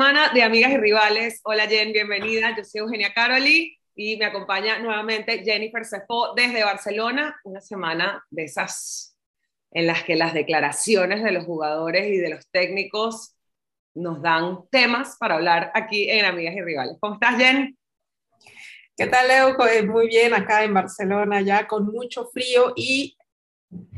semana de Amigas y Rivales. Hola Jen, bienvenida. Yo soy Eugenia Caroli y me acompaña nuevamente Jennifer Cefo desde Barcelona. Una semana de esas en las que las declaraciones de los jugadores y de los técnicos nos dan temas para hablar aquí en Amigas y Rivales. ¿Cómo estás, Jen? ¿Qué tal, Leo? Muy bien, acá en Barcelona, ya con mucho frío y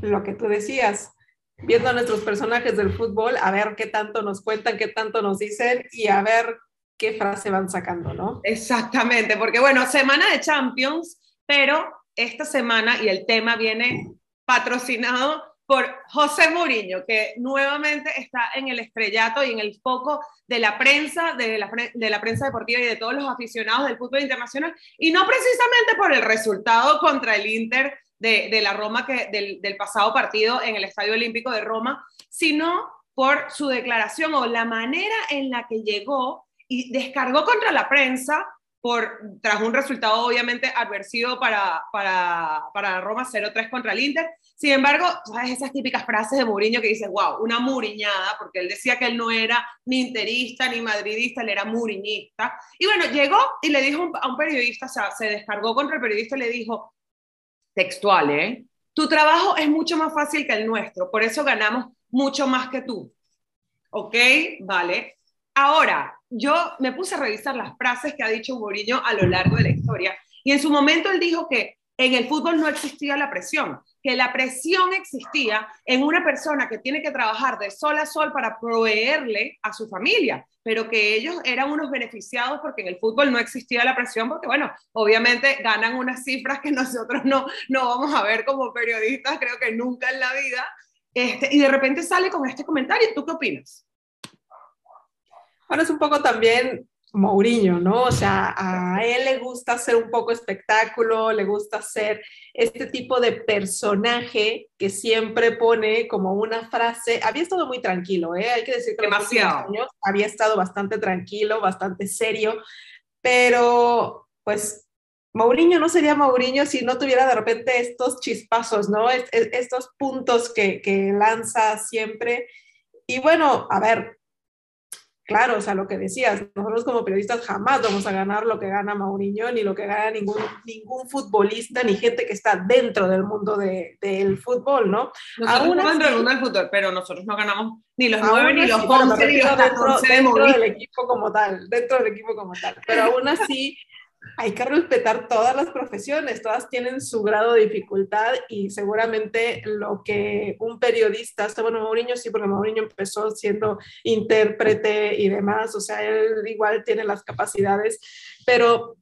lo que tú decías, viendo a nuestros personajes del fútbol, a ver qué tanto nos cuentan, qué tanto nos dicen y a ver qué frase van sacando, ¿no? Exactamente, porque bueno, semana de Champions, pero esta semana y el tema viene patrocinado por José Mourinho, que nuevamente está en el estrellato y en el foco de la prensa, de la, de la, prensa deportiva y de todos los aficionados del fútbol internacional, y no precisamente por el resultado contra el Inter de, la Roma que, del, pasado partido en el Estadio Olímpico de Roma, sino por su declaración o la manera en la que llegó y descargó contra la prensa por, tras un resultado obviamente adversivo para, para, para Roma 0-3 contra el Inter. Sin embargo, ¿sabes? esas típicas frases de Mourinho que dices, wow, una muriñada, porque él decía que él no era ni interista ni madridista, él era muriñista. Y bueno, llegó y le dijo a un periodista, o sea, se descargó contra el periodista y le dijo, textual, ¿eh? Tu trabajo es mucho más fácil que el nuestro, por eso ganamos mucho más que tú. ¿Ok? Vale. Ahora, yo me puse a revisar las frases que ha dicho Mourinho a lo largo de la historia y en su momento él dijo que en el fútbol no existía la presión, que la presión existía en una persona que tiene que trabajar de sol a sol para proveerle a su familia, pero que ellos eran unos beneficiados porque en el fútbol no existía la presión, porque bueno, obviamente ganan unas cifras que nosotros no, no vamos a ver como periodistas, creo que nunca en la vida, este, y de repente sale con este comentario, ¿tú qué opinas? Bueno, es un poco también Mourinho, ¿no? O sea, a él le gusta hacer un poco espectáculo, le gusta hacer este tipo de personaje que siempre pone como una frase. Había estado muy tranquilo, ¿eh? Hay que decir que demasiado años había estado bastante tranquilo, bastante serio, pero pues Mourinho no sería Mourinho si no tuviera de repente estos chispazos, ¿no? estos puntos que, que lanza siempre. Y bueno, a ver, claro, o sea, lo que decías, nosotros como periodistas jamás vamos a ganar lo que gana Mauriño, ni lo que gana ningún, ningún futbolista, ni gente que está dentro del mundo de, del fútbol, ¿no? Nosotros aún dentro del mundo del fútbol, pero nosotros no ganamos ni los nueve, ni los once, ni los dentro, dentro del equipo como tal, dentro del equipo como tal. Pero aún así hay que respetar todas las profesiones, todas tienen su grado de dificultad y seguramente lo que un periodista, bueno, Mourinho sí, porque Mourinho empezó siendo intérprete y demás, o sea, él igual tiene las capacidades, pero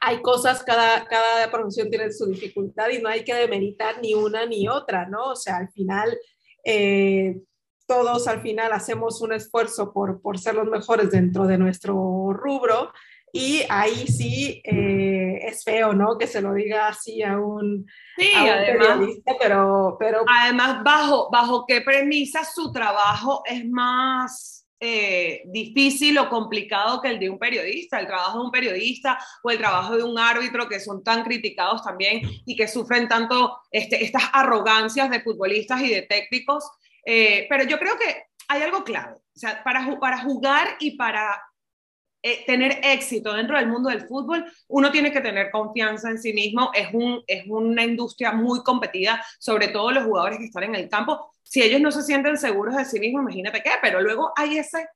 hay cosas, cada, cada profesión tiene su dificultad y no hay que demeritar ni una ni otra, ¿no? O sea, al final... Eh, todos al final hacemos un esfuerzo por, por ser los mejores dentro de nuestro rubro, y ahí sí eh, es feo, ¿no? Que se lo diga así a un, sí, además, periodista, pero, pero... Además, bajo, bajo qué premisa su trabajo es más eh, difícil o complicado que el de un periodista. El trabajo de un periodista o el trabajo de un árbitro que son tan criticados también y que sufren tanto este, estas arrogancias de futbolistas y de técnicos. Eh, pero yo creo que hay algo clave. O sea, para, para jugar y para eh, tener éxito dentro del mundo del fútbol, uno tiene que tener confianza en sí mismo. Es, un, es una industria muy competida, sobre todo los jugadores que están en el campo. Si ellos no se sienten seguros de sí mismos, imagínate qué, pero luego hay esa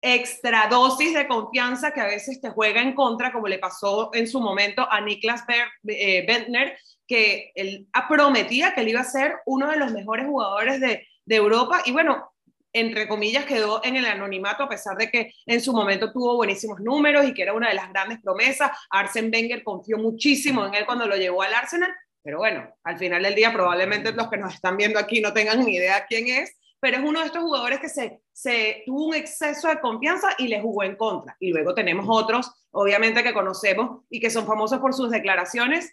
extra dosis de confianza que a veces te juega en contra, como le pasó en su momento a Niklas eh, Bentner, que él prometía que él iba a ser uno de los mejores jugadores de, de Europa. Y bueno, entre comillas, quedó en el anonimato a pesar de que en su momento tuvo buenísimos números y que era una de las grandes promesas. Arsen Wenger confió muchísimo en él cuando lo llevó al Arsenal, pero bueno, al final del día probablemente los que nos están viendo aquí no tengan ni idea quién es, pero es uno de estos jugadores que se, se tuvo un exceso de confianza y le jugó en contra. Y luego tenemos otros, obviamente, que conocemos y que son famosos por sus declaraciones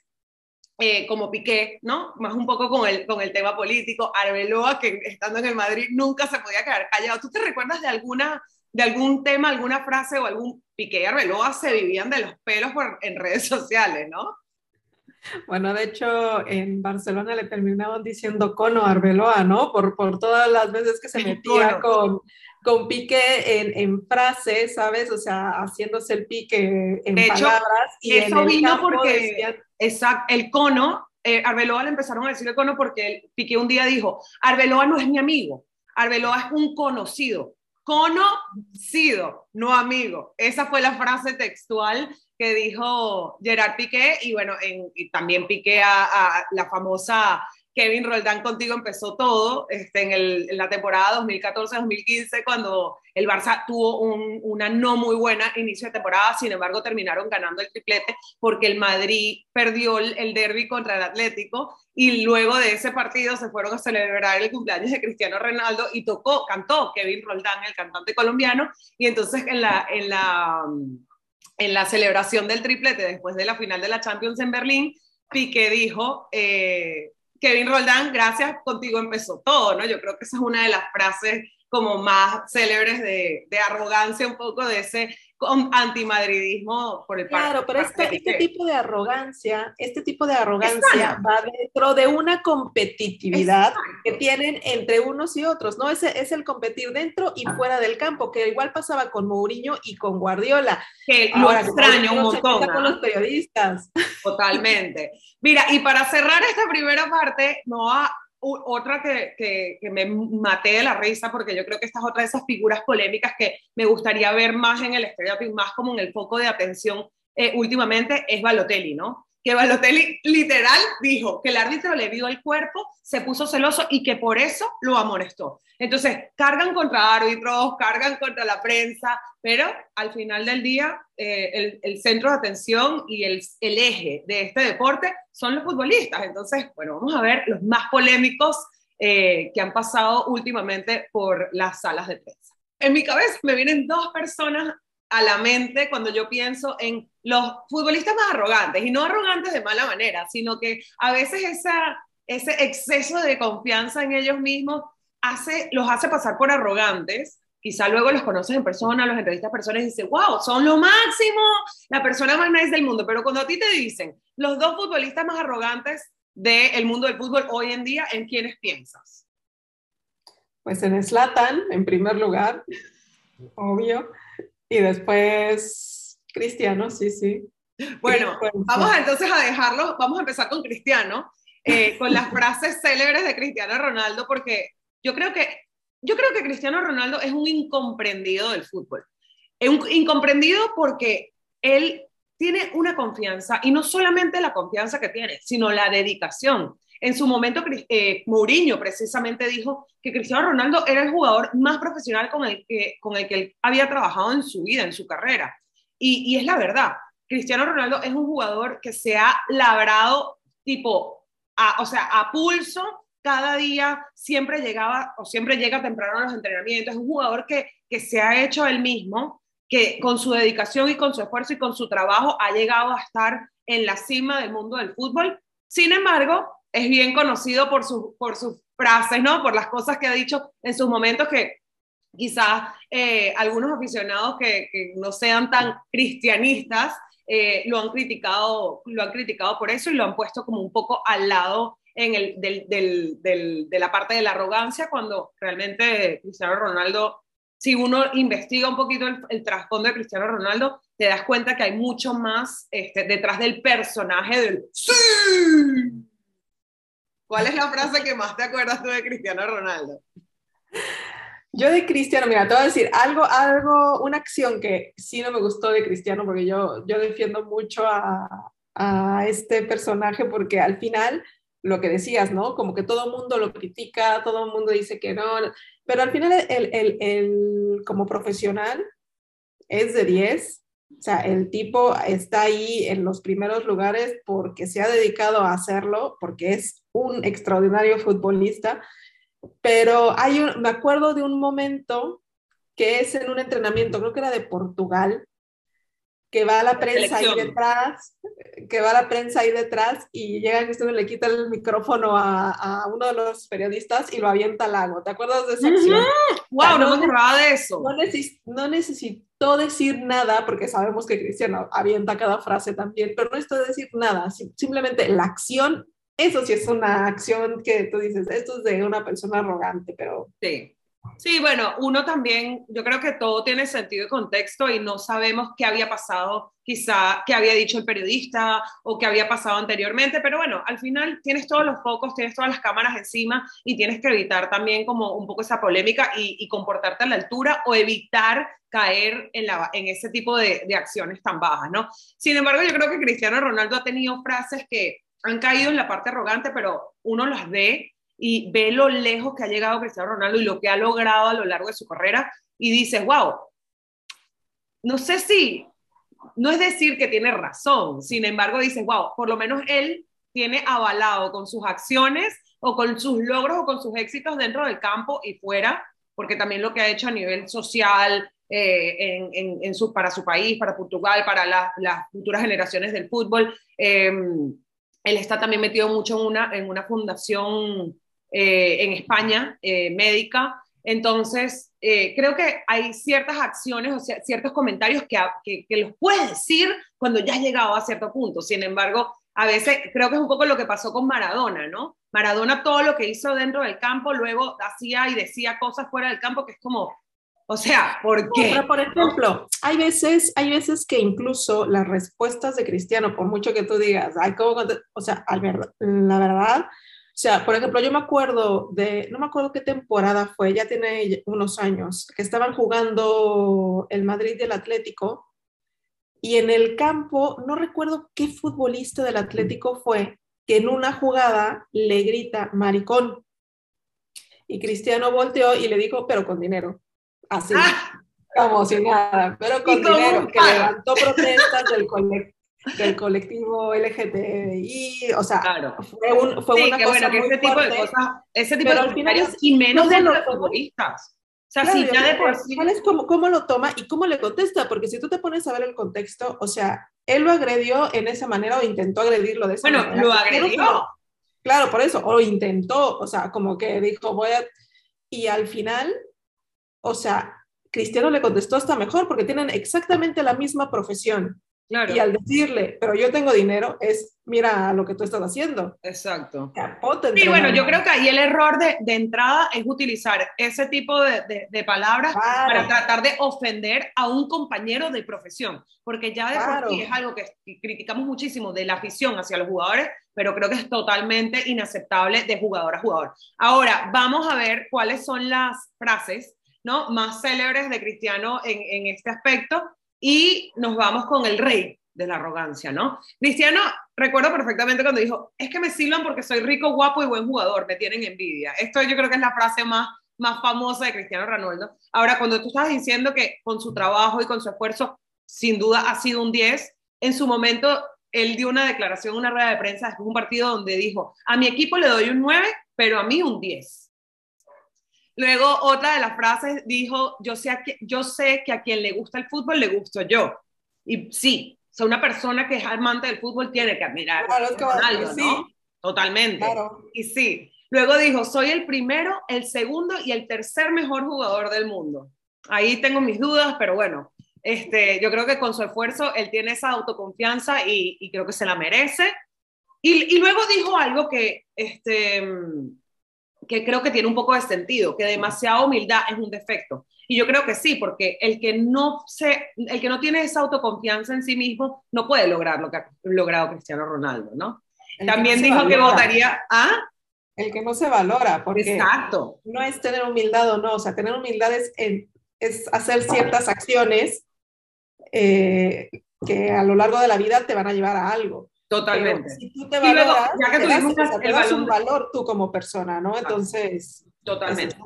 eh, como Piqué, ¿no? Más un poco con el, con el tema político, Arbeloa, que estando en el Madrid nunca se podía quedar callado. ¿Tú te recuerdas de alguna de algún tema, alguna frase o algún Piqué y Arbeloa se vivían de los pelos por, en redes sociales, ¿no? Bueno, de hecho, en Barcelona le terminaban diciendo cono a Arbeloa, ¿no? Por, por todas las veces que se metía con, con pique en, en frases, ¿sabes? O sea, haciéndose el pique en palabras. Y eso vino porque, exacto, el cono, eh, Arbeloa le empezaron a decir el cono porque Piqué un día dijo, Arbeloa no es mi amigo, Arbeloa es un conocido, conocido, no amigo. Esa fue la frase textual que dijo Gerard Piqué y bueno, y también Piqué a la famosa Kevin Roldán contigo empezó todo este, en, la temporada 2014-2015 cuando el Barça tuvo un, una no muy buena inicio de temporada, sin embargo terminaron ganando el triplete porque el Madrid perdió el, el derby contra el Atlético y luego de ese partido se fueron a celebrar el cumpleaños de Cristiano Ronaldo y tocó, cantó Kevin Roldán, el cantante colombiano, y entonces en la celebración del triplete después de la final de la Champions en Berlín, Piqué dijo... Eh, Kevin Roldán, gracias, contigo empezó todo, ¿no? Yo creo que esa es una de las frases como más célebres de, de arrogancia, un poco de ese antimadridismo por el Claro, pero este, este, tipo de arrogancia, este tipo de arrogancia va dentro de una competitividad que tienen entre unos y otros, ¿no? Ese es el competir dentro y fuera del campo, que igual pasaba con Mourinho y con Guardiola. Que lo extraño un montón. Con los periodistas. Totalmente. Mira, y para cerrar esta primera parte, no otra que, que, me maté de la risa, porque yo creo que esta es otra de esas figuras polémicas que me gustaría ver más en el y más como en el foco de atención eh, últimamente, es Balotelli, ¿no? Que Balotelli literal dijo que el árbitro le vio el cuerpo, se puso celoso y que por eso lo amonestó. Entonces, cargan contra árbitros, cargan contra la prensa, pero al final del día, eh, el, centro de atención y el, eje de este deporte son los futbolistas. Entonces, bueno, vamos a ver los más polémicos eh, que han pasado últimamente por las salas de prensa. En mi cabeza me vienen dos personas a la mente cuando yo pienso en los futbolistas más arrogantes, y no arrogantes de mala manera, sino que a veces esa, ese exceso de confianza en ellos mismos hace, los hace pasar por arrogantes. Quizá luego los conoces en persona, los entrevistas personas y dices, wow, son lo máximo, la persona más nice del mundo. Pero cuando a ti te dicen los dos futbolistas más arrogantes del mundo del fútbol hoy en día, ¿en quiénes piensas? Pues en Slatan, en primer lugar, obvio. Y después Cristiano, sí, sí. Bueno, vamos entonces a dejarlo, vamos a empezar con Cristiano, eh, con las frases célebres de Cristiano Ronaldo, porque yo creo que, yo creo que Cristiano Ronaldo es un incomprendido del fútbol. Es un incomprendido porque él tiene una confianza, y no solamente la confianza que tiene, sino la dedicación. En su momento, eh, Mourinho precisamente dijo que Cristiano Ronaldo era el jugador más profesional con el que, con el que él había trabajado en su vida, en su carrera. Y, es la verdad, Cristiano Ronaldo es un jugador que se ha labrado tipo, o sea, a pulso cada día, siempre llegaba o siempre llega temprano a los entrenamientos, es un jugador que, que se ha hecho él mismo, que con su dedicación y con su esfuerzo y con su trabajo ha llegado a estar en la cima del mundo del fútbol. Sin embargo, es bien conocido por, su, por sus frases, ¿no? Por las cosas que ha dicho en sus momentos que quizás eh, algunos aficionados que, no sean tan cristianistas eh, lo, han criticado, lo han criticado por eso y lo han puesto como un poco al lado en el, del, del, de la parte de la arrogancia, cuando realmente Cristiano Ronaldo, si uno investiga un poquito el, trasfondo de Cristiano Ronaldo, te das cuenta que hay mucho más este, detrás del personaje del ¡Sí! ¿Cuál es la frase que más te acuerdas tú de Cristiano Ronaldo? Yo de Cristiano, mira, te voy a decir algo, algo, una acción que sí no me gustó de Cristiano, porque yo, yo defiendo mucho a, a este personaje, porque al final, lo que decías, ¿no? Como que todo el mundo lo critica, todo el mundo dice que no, pero al final, el, el, el como profesional, es de 10, o sea, el tipo está ahí en los primeros lugares porque se ha dedicado a hacerlo, porque es un extraordinario futbolista. Pero hay un, me acuerdo de un momento que es en un entrenamiento, creo que era de Portugal, que va la prensa ahí detrás, que va la prensa ahí detrás y llega Cristiano y le quita el micrófono a, a, uno de los periodistas y lo avienta al lago. ¿Te acuerdas de esa acción? ¡Wow! no, me acordaba de eso. No, no necesitó decir nada, porque sabemos que Cristiano avienta cada frase también, pero no necesitó decir nada, simplemente la acción, eso sí es una acción que tú dices, esto es de una persona arrogante, pero... Sí Sí, bueno, uno también, yo creo que todo tiene sentido y contexto y no sabemos qué había pasado, quizá qué había dicho el periodista o qué había pasado anteriormente, pero bueno, al final tienes todos los focos, tienes todas las cámaras encima y tienes que evitar también como un poco esa polémica y, comportarte a la altura o evitar caer en, la, en ese tipo de, de acciones tan bajas, ¿no? Sin embargo, yo creo que Cristiano Ronaldo ha tenido frases que han caído en la parte arrogante, pero uno las ve y ve lo lejos que ha llegado Cristiano Ronaldo y lo que ha logrado a lo largo de su carrera y dices, wow, no sé si, no es decir que tiene razón, sin embargo dices, wow, por lo menos él tiene avalado con sus acciones o con sus logros o con sus éxitos dentro del campo y fuera, porque también lo que ha hecho a nivel social, eh, en, en, su, para su país, para Portugal, para las futuras generaciones del fútbol. Eh, él está también metido mucho en una, en una fundación eh, en España, eh, médica. Entonces, eh, creo que hay ciertas acciones o ciertos comentarios que, que, los puedes decir cuando ya has llegado a cierto punto. Sin embargo, a veces creo que es un poco lo que pasó con Maradona, ¿no? Maradona todo lo que hizo dentro del campo, luego hacía y decía cosas fuera del campo que es como, o sea, ¿por qué? por ejemplo, hay veces, hay veces que incluso las respuestas de Cristiano, por mucho que tú digas, ay, ¿cómo? o sea, la verdad, o sea, por ejemplo, yo me acuerdo de, no me acuerdo qué temporada fue, ya tiene unos años, que estaban jugando el Madrid y el Atlético, y en el campo, no recuerdo qué futbolista del Atlético fue, que en una jugada le grita maricón. Y Cristiano volteó y le dijo, pero con dinero. Así, ah. como si nada, pero con dinero, que levantó protestas del colectivo del colectivo LGTBI, o sea, fue, un, fue una cosa bueno, que ese tipo de cosas, ese tipo de comentarios y menos de los futbolistas. O sea, si ya de por sí... cómo, cómo, lo toma y cómo le contesta? Porque si tú te pones a ver el contexto, o sea, él lo agredió en esa manera o intentó agredirlo de esa bueno, manera. Bueno, lo agredió. Claro, por eso, o intentó, o sea, como que dijo, voy a... Y al final, o sea, Cristiano le contestó hasta mejor porque tienen exactamente la misma profesión. Y al decirle, pero yo tengo dinero, es, mira lo que tú estás haciendo. Exacto. Sí, bueno, yo creo que ahí el error de, de entrada es utilizar ese tipo de, de, palabras para tratar de ofender a un compañero de profesión, porque ya de por sí es algo que criticamos muchísimo de la afición hacia los jugadores, pero creo que es totalmente inaceptable de jugador a jugador. Ahora, vamos a ver cuáles son las frases ¿no? más célebres de Cristiano en, en este aspecto y nos vamos con el rey de la arrogancia, ¿no? Cristiano, recuerdo perfectamente cuando dijo, es que me silban porque soy rico, guapo y buen jugador, me tienen envidia. Esto yo creo que es la frase más, más famosa de Cristiano Ronaldo. Ahora, cuando tú estás diciendo que con su trabajo y con su esfuerzo, sin duda ha sido un 10, en su momento él dio una declaración, una rueda de prensa después de un partido donde dijo, a mi equipo le doy un 9, pero a mí un 10. Luego, otra de las frases dijo, yo sé, que, yo sé que a quien le gusta el fútbol le gusto yo. Y sí, o una persona que es amante del fútbol tiene que admirar claro, ¿no? Totalmente. Y sí. Luego dijo, soy el primero, el segundo y el tercer mejor jugador del mundo. Ahí tengo mis dudas, pero bueno, este, yo creo que con su esfuerzo él tiene esa autoconfianza y, y creo que se la merece. Y, y, luego dijo algo que, este, que creo que tiene un poco de sentido, que demasiada humildad es un defecto. Y yo creo que sí, porque el que no, se, el que no tiene esa autoconfianza en sí mismo no puede lograr lo que ha logrado Cristiano Ronaldo, ¿no? También dijo que votaría a... El que no se valora, porque Exacto. no es tener humildad o no, o sea, tener humildad es, es hacer ciertas acciones eh, que a lo largo de la vida te van a llevar a algo. Totalmente. si tú te valoras, ya que te, das, un valor tú como persona, ¿no? Entonces... Totalmente.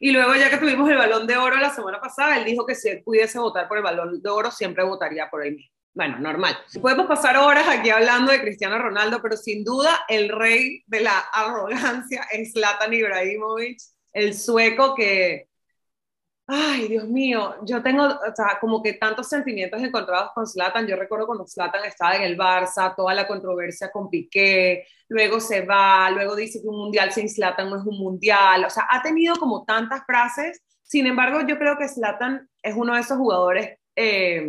Y luego, ya que tuvimos el balón de oro la semana pasada, él dijo que si él pudiese votar por el balón de oro, siempre votaría por él mismo. Bueno, normal. Podemos pasar horas aquí hablando de Cristiano Ronaldo, pero sin duda el rey de la arrogancia es Zlatan Ibrahimovic, el sueco que Ay, Dios mío, yo tengo, o sea, como que tantos sentimientos encontrados con Zlatan. Yo recuerdo cuando Zlatan estaba en el Barça, toda la controversia con Piqué, luego se va, luego dice que un mundial sin Zlatan no es un mundial. O sea, ha tenido como tantas frases. Sin embargo, yo creo que Zlatan es uno de esos jugadores eh,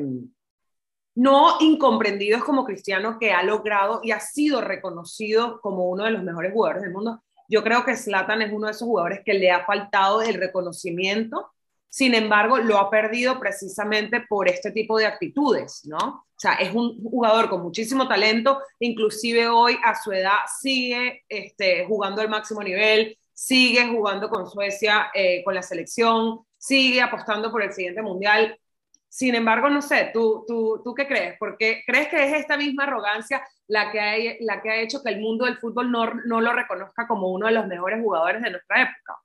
no incomprendidos como Cristiano que ha logrado y ha sido reconocido como uno de los mejores jugadores del mundo yo creo que Zlatan es uno de esos jugadores que le ha faltado el reconocimiento, sin embargo, lo ha perdido precisamente por este tipo de actitudes, ¿no? O sea, es un jugador con muchísimo talento, inclusive hoy a su edad sigue este, jugando al máximo nivel, sigue jugando con Suecia, eh, con la selección, sigue apostando por el siguiente mundial. Sin embargo, no sé, ¿tú, tú, tú qué crees? Porque crees que es esta misma arrogancia la que, ha, la que ha hecho que el mundo del fútbol no, no lo reconozca como uno de los mejores jugadores de nuestra época.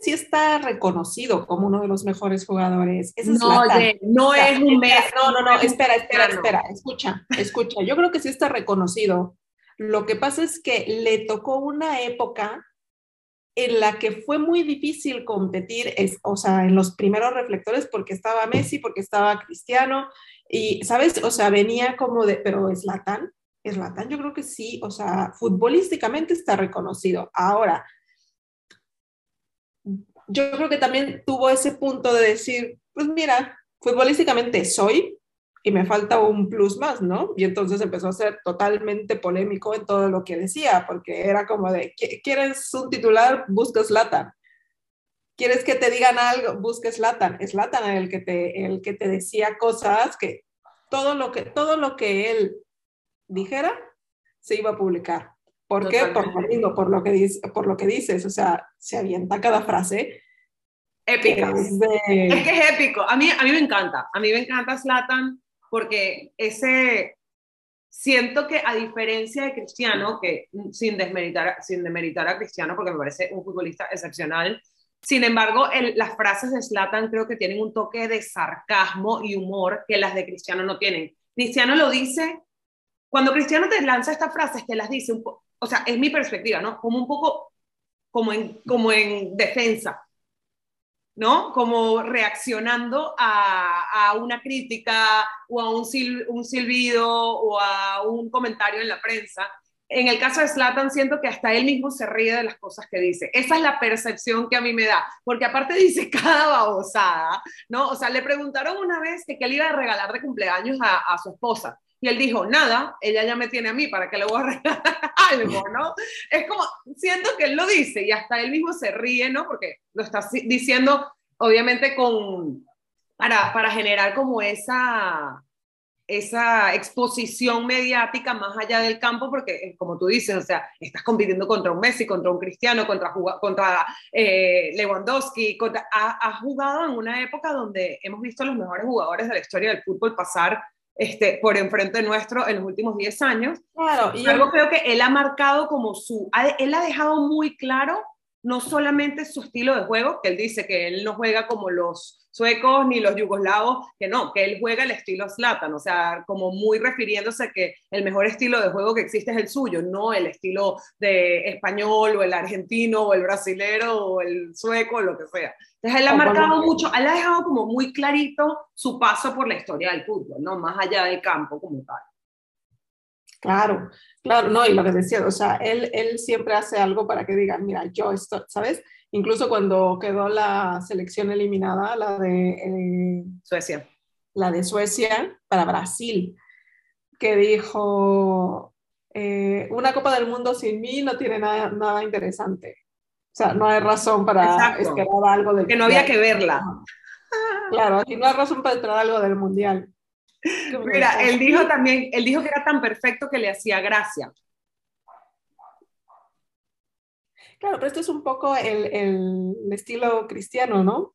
Sí está reconocido como uno de los mejores jugadores. no, no es un mes. No, no, no, espera, espera, espera, escucha, escucha. Yo creo que sí está reconocido. Lo que pasa es que le tocó una época en la que fue muy difícil competir, es, o sea, en los primeros reflectores porque estaba Messi, porque estaba Cristiano, y, ¿sabes? O sea, venía como de, pero es Latán, es Latán, yo creo que sí, o sea, futbolísticamente está reconocido. Ahora, yo creo que también tuvo ese punto de decir, pues mira, futbolísticamente soy y me falta un plus más, ¿no? Y entonces empezó a ser totalmente polémico en todo lo que decía, porque era como de, ¿quieres un titular? Buscas Latán. ¿Quieres que te digan algo? Busques Latan. Es Latan el que te, el que te decía cosas que todo lo que, todo lo que él dijera se iba a publicar. ¿Por qué? Por lo por lo, que dice, por lo que dices. O sea, se avienta cada frase. Épica. Es, es, que es épico. A mí, a mí me encanta. A mí me encanta Slatan porque ese, siento que a diferencia de Cristiano, que sin desmeritar, sin demeritar a Cristiano, porque me parece un futbolista excepcional, sin embargo, las frases de Slatan creo que tienen un toque de sarcasmo y humor que las de Cristiano no tienen. Cristiano lo dice, cuando Cristiano te lanza estas frases, te las dice, un o sea, es mi perspectiva, ¿no? Como un poco como en, como en defensa, ¿no? Como reaccionando a, a una crítica o a un, un silbido o a un comentario en la prensa en el caso de Slatan siento que hasta él mismo se ríe de las cosas que dice. Esa es la percepción que a mí me da, porque aparte dice cada babosada, ¿no? O sea, le preguntaron una vez que qué le iba a regalar de cumpleaños a, su esposa. Y él dijo, nada, ella ya me tiene a mí, ¿para que le voy a regalar algo, no? Es como, siento que él lo dice y hasta él mismo se ríe, ¿no? Porque lo está diciendo, obviamente, con, para, para generar como esa, esa exposición mediática más allá del campo, porque eh, como tú dices, o sea, estás compitiendo contra un Messi, contra un Cristiano, contra, contra eh, Lewandowski, contra, ha, jugado en una época donde hemos visto a los mejores jugadores de la historia del fútbol pasar este, por enfrente nuestro en los últimos 10 años. Claro, y algo creo que él ha marcado como su, él ha dejado muy claro no solamente su estilo de juego, que él dice que él no juega como los suecos ni los yugoslavos, que no, que él juega el estilo Zlatan, o sea, como muy refiriéndose que el mejor estilo de juego que existe es el suyo, no el estilo de español o el argentino o el brasilero o el sueco o lo que sea. Entonces él ha marcado mucho, él ha dejado como muy clarito su paso por la historia del fútbol, ¿no? Más allá del campo como tal. Claro, claro, no, y lo que decía, o sea, él, él siempre hace algo para que digan, mira, yo estoy, ¿sabes? Incluso cuando quedó la selección eliminada, la de eh, Suecia. La de Suecia para Brasil, que dijo, eh, una Copa del Mundo sin mí no tiene nada, nada interesante. O sea, no hay razón para esperar algo del Que no había que verla. Claro, aquí no hay razón para esperar algo del Mundial. Mira, él dijo también, él dijo que era tan perfecto que le hacía gracia. Claro, pero esto es un poco el, el estilo cristiano, ¿no?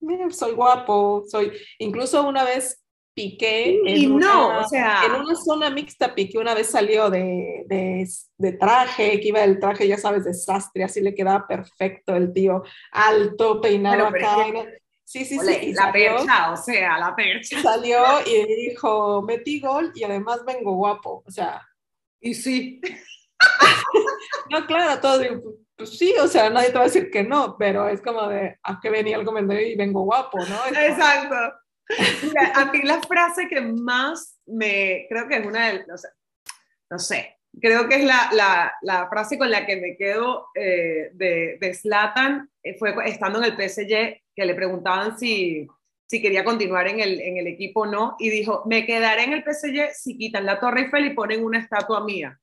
Mira, soy guapo, soy. Incluso una vez piqué en, no, o sea... en una zona mixta, piqué una vez salió de, de, de, traje, que iba el traje, ya sabes, desastre, así le quedaba perfecto el tío, alto, peinado acá. Sí, sí, sí. La percha, o sea, la percha. Salió y dijo, metí gol y además vengo guapo, o sea. Y sí. no, claro, todo pues sí, o sea, nadie te va a decir que no, pero es como de, ¿a qué venía el comentario y vengo guapo, no? Exacto. Mira, a mí la frase que más me, creo que es una de, no sé, no sé creo que es la, la, la, frase con la que me quedo eh, de, de Zlatan, eh, fue estando en el PSG, que le preguntaban si, si quería continuar en el, en el equipo o no, y dijo, me quedaré en el PSG si quitan la Torre Eiffel y ponen una estatua mía.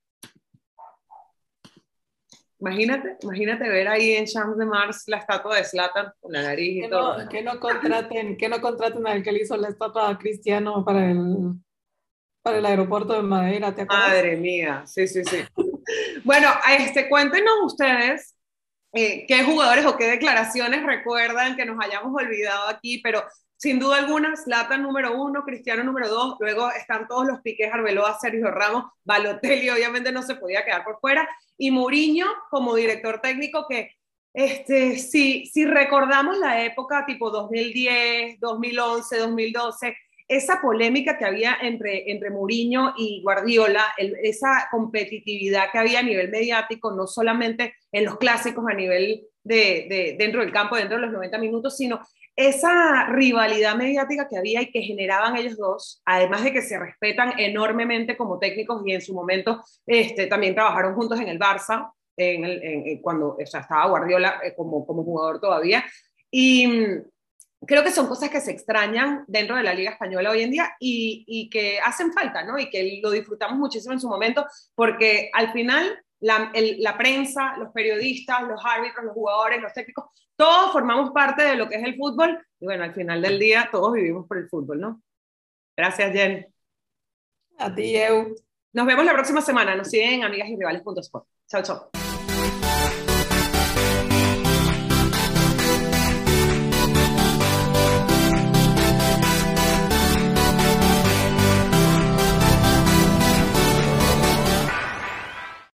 Imagínate, imagínate ver ahí en Champs de Mars la estatua de Slatan con la nariz y que todo. No, que no contraten, que no contraten al que le hizo la estatua a Cristiano para el, para el aeropuerto de Madeira, ¿te acuerdas? Madre mía, sí, sí, sí. bueno, este, cuéntenos ustedes eh, qué jugadores o qué declaraciones recuerdan que nos hayamos olvidado aquí, pero sin duda alguna, Zlatan número uno, Cristiano número dos, luego están todos los piques, Arbeloa, Sergio Ramos, Balotelli obviamente no se podía quedar por fuera, y Mourinho como director técnico que, este, si, si recordamos la época tipo 2010, 2011, 2012, esa polémica que había entre, entre Mourinho y Guardiola, esa competitividad que había a nivel mediático, no solamente en los clásicos a nivel de, de, dentro del campo, dentro de los 90 minutos, sino esa rivalidad mediática que había y que generaban ellos dos, además de que se respetan enormemente como técnicos y en su momento este, también trabajaron juntos en el Barça, en el, cuando estaba Guardiola eh, como, como jugador todavía. Y mm, creo que son cosas que se extrañan dentro de la Liga Española hoy en día y, y que hacen falta, ¿no? Y que lo disfrutamos muchísimo en su momento, porque al final la, la, prensa, los periodistas, los árbitros, los jugadores, los técnicos, todos formamos parte de lo que es el fútbol y bueno, al final del día todos vivimos por el fútbol, ¿no? Gracias, Jen. A ti, Eu. Nos vemos la próxima semana. Nos siguen en amigas y rivales.sport. Chao, chao.